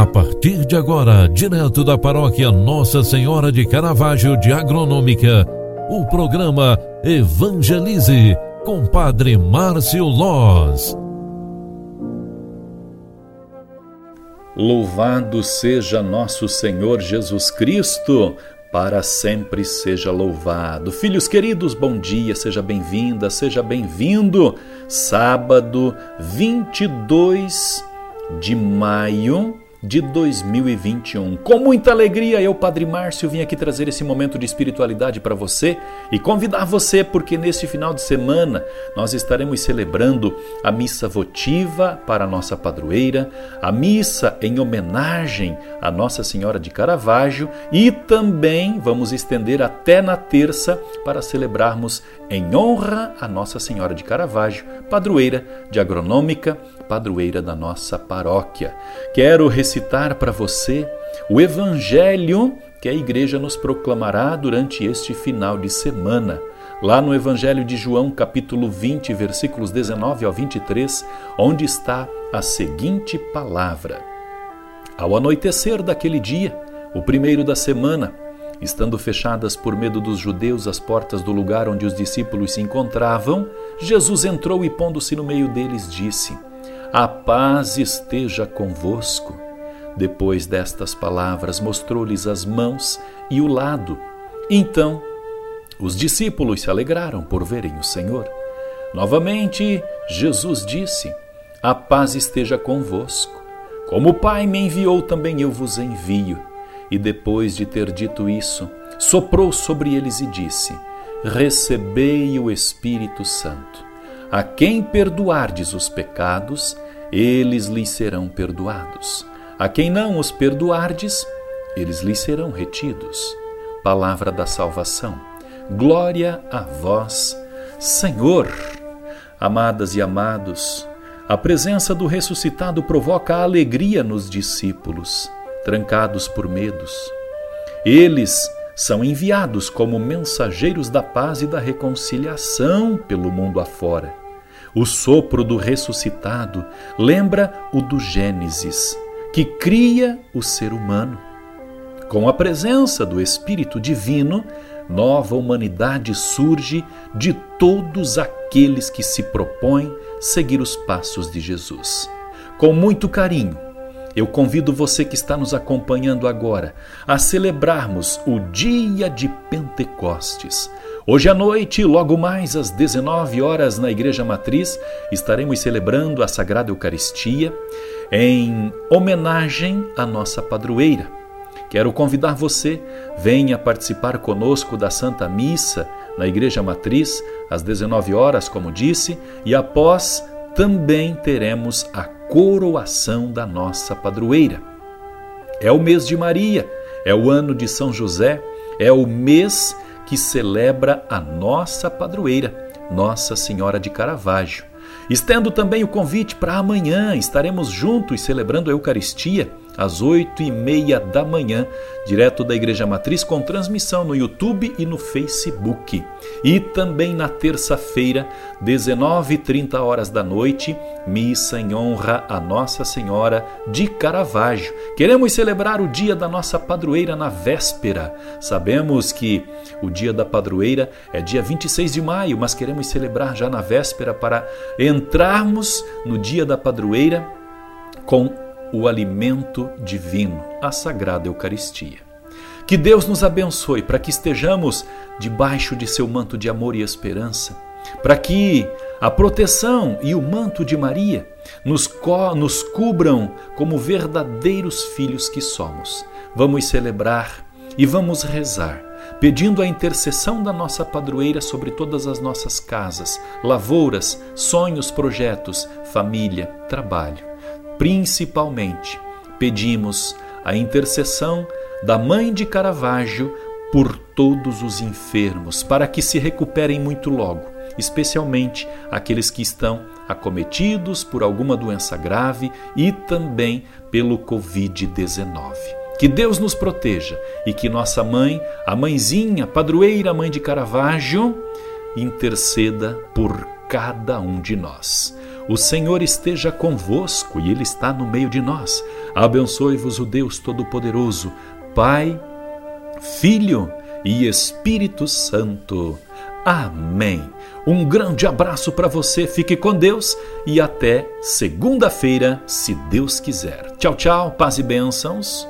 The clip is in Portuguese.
A partir de agora, direto da paróquia Nossa Senhora de Caravaggio de Agronômica, o programa Evangelize com Padre Márcio Loz. Louvado seja nosso Senhor Jesus Cristo, para sempre seja louvado. Filhos queridos, bom dia, seja bem-vinda, seja bem-vindo. Sábado 22 de maio de 2021. Com muita alegria, eu, Padre Márcio, vim aqui trazer esse momento de espiritualidade para você e convidar você, porque neste final de semana nós estaremos celebrando a missa votiva para a nossa padroeira, a missa em homenagem a Nossa Senhora de Caravaggio e também vamos estender até na terça para celebrarmos em honra a Nossa Senhora de Caravaggio, padroeira de agronômica, padroeira da nossa paróquia. Quero recitar para você o evangelho que a igreja nos proclamará durante este final de semana. Lá no Evangelho de João, capítulo 20, versículos 19 ao 23, onde está a seguinte palavra: Ao anoitecer daquele dia, o primeiro da semana, estando fechadas por medo dos judeus as portas do lugar onde os discípulos se encontravam, Jesus entrou e, pondo-se no meio deles, disse: A paz esteja convosco. Depois destas palavras, mostrou-lhes as mãos e o lado. Então, os discípulos se alegraram por verem o Senhor. Novamente, Jesus disse: A paz esteja convosco. Como o Pai me enviou, também eu vos envio. E depois de ter dito isso, soprou sobre eles e disse: Recebei o Espírito Santo. A quem perdoardes os pecados, eles lhes serão perdoados. A quem não os perdoardes, eles lhes serão retidos. Palavra da salvação. Glória a vós, Senhor. Amadas e amados, a presença do ressuscitado provoca alegria nos discípulos, trancados por medos. Eles são enviados como mensageiros da paz e da reconciliação pelo mundo afora. O sopro do ressuscitado lembra o do Gênesis que cria o ser humano. Com a presença do Espírito Divino, nova humanidade surge de todos aqueles que se propõem seguir os passos de Jesus. Com muito carinho, eu convido você que está nos acompanhando agora a celebrarmos o dia de Pentecostes. Hoje à noite, logo mais às 19 horas na Igreja Matriz, estaremos celebrando a Sagrada Eucaristia em homenagem à nossa padroeira. Quero convidar você, venha participar conosco da Santa Missa na Igreja Matriz, às 19 horas, como disse, e após também teremos a coroação da nossa padroeira. É o mês de Maria, é o ano de São José, é o mês que celebra a nossa padroeira, Nossa Senhora de Caravaggio. Estendo também o convite para amanhã, estaremos juntos celebrando a Eucaristia às oito e meia da manhã, direto da Igreja Matriz, com transmissão no YouTube e no Facebook. E também na terça-feira, 19h30 horas da noite, missa em honra a Nossa Senhora de Caravaggio. Queremos celebrar o dia da nossa padroeira na véspera. Sabemos que o dia da padroeira é dia 26 de maio, mas queremos celebrar já na véspera para entrarmos no dia da padroeira com o alimento divino, a Sagrada Eucaristia. Que Deus nos abençoe para que estejamos debaixo de seu manto de amor e esperança, para que a proteção e o manto de Maria nos, co nos cubram como verdadeiros filhos que somos. Vamos celebrar e vamos rezar, pedindo a intercessão da nossa padroeira sobre todas as nossas casas, lavouras, sonhos, projetos, família, trabalho principalmente, pedimos a intercessão da Mãe de Caravaggio por todos os enfermos, para que se recuperem muito logo, especialmente aqueles que estão acometidos por alguma doença grave e também pelo Covid-19. Que Deus nos proteja e que nossa mãe, a mãezinha, padroeira mãe de Caravaggio, interceda por cada um de nós. O Senhor esteja convosco e Ele está no meio de nós. Abençoe-vos o Deus Todo-Poderoso, Pai, Filho e Espírito Santo. Amém. Um grande abraço para você, fique com Deus e até segunda-feira, se Deus quiser. Tchau, tchau, paz e bênçãos.